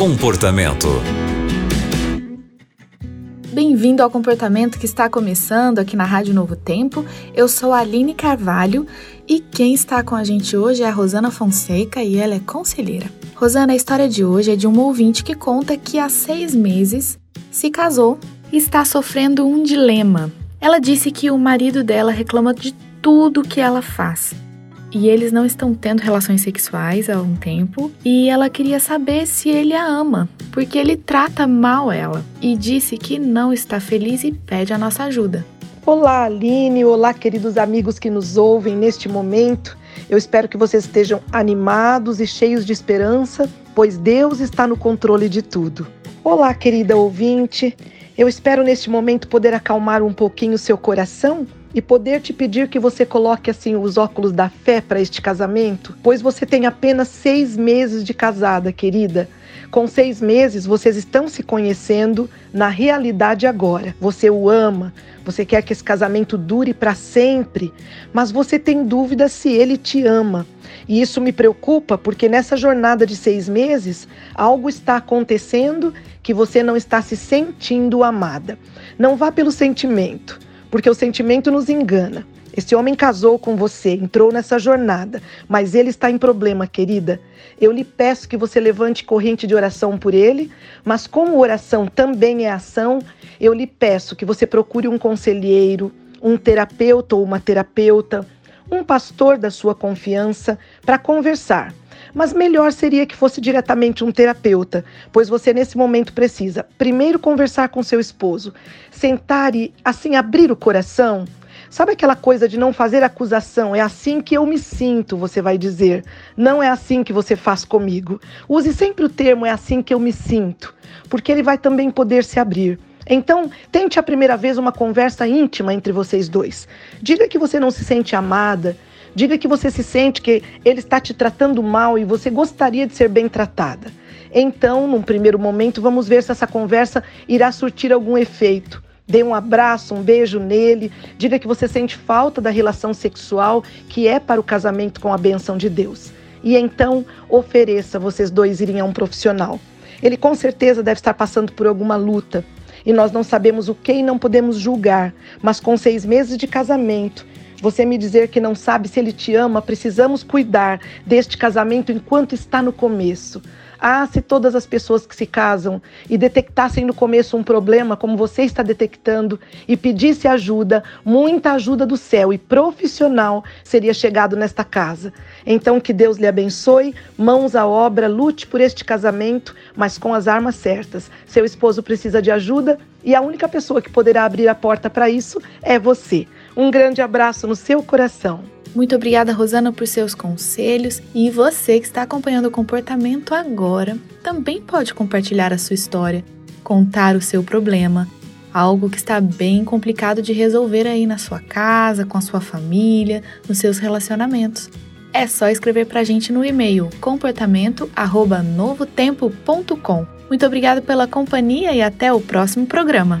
Comportamento. Bem-vindo ao Comportamento que está começando aqui na Rádio Novo Tempo. Eu sou a Aline Carvalho e quem está com a gente hoje é a Rosana Fonseca e ela é conselheira. Rosana, a história de hoje é de um ouvinte que conta que há seis meses se casou e está sofrendo um dilema. Ela disse que o marido dela reclama de tudo que ela faz e eles não estão tendo relações sexuais há um tempo e ela queria saber se ele a ama, porque ele trata mal ela e disse que não está feliz e pede a nossa ajuda. Olá, Aline, olá, queridos amigos que nos ouvem neste momento. Eu espero que vocês estejam animados e cheios de esperança, pois Deus está no controle de tudo. Olá, querida ouvinte. Eu espero neste momento poder acalmar um pouquinho o seu coração e poder te pedir que você coloque assim os óculos da fé para este casamento, pois você tem apenas seis meses de casada, querida. Com seis meses, vocês estão se conhecendo na realidade agora. Você o ama, você quer que esse casamento dure para sempre, mas você tem dúvida se ele te ama. E isso me preocupa porque nessa jornada de seis meses, algo está acontecendo que você não está se sentindo amada. Não vá pelo sentimento porque o sentimento nos engana. Esse homem casou com você, entrou nessa jornada, mas ele está em problema, querida. Eu lhe peço que você levante corrente de oração por ele, mas como oração também é ação, eu lhe peço que você procure um conselheiro, um terapeuta ou uma terapeuta, um pastor da sua confiança para conversar. Mas melhor seria que fosse diretamente um terapeuta, pois você nesse momento precisa primeiro conversar com seu esposo, sentar e assim abrir o coração. Sabe aquela coisa de não fazer acusação? É assim que eu me sinto, você vai dizer. Não é assim que você faz comigo. Use sempre o termo é assim que eu me sinto, porque ele vai também poder se abrir. Então, tente a primeira vez uma conversa íntima entre vocês dois. Diga que você não se sente amada, Diga que você se sente que ele está te tratando mal e você gostaria de ser bem tratada. Então, num primeiro momento, vamos ver se essa conversa irá surtir algum efeito. Dê um abraço, um beijo nele, diga que você sente falta da relação sexual que é para o casamento com a benção de Deus. E então, ofereça vocês dois irem a um profissional. Ele com certeza deve estar passando por alguma luta, e nós não sabemos o que e não podemos julgar, mas com seis meses de casamento, você me dizer que não sabe se ele te ama, precisamos cuidar deste casamento enquanto está no começo. Ah, se todas as pessoas que se casam e detectassem no começo um problema, como você está detectando, e pedisse ajuda, muita ajuda do céu e profissional seria chegado nesta casa. Então, que Deus lhe abençoe, mãos à obra, lute por este casamento, mas com as armas certas. Seu esposo precisa de ajuda e a única pessoa que poderá abrir a porta para isso é você. Um grande abraço no seu coração. Muito obrigada, Rosana, por seus conselhos. E você que está acompanhando o comportamento agora também pode compartilhar a sua história, contar o seu problema, algo que está bem complicado de resolver aí na sua casa, com a sua família, nos seus relacionamentos. É só escrever para a gente no e-mail comportamento@novotempo.com. Muito obrigada pela companhia e até o próximo programa.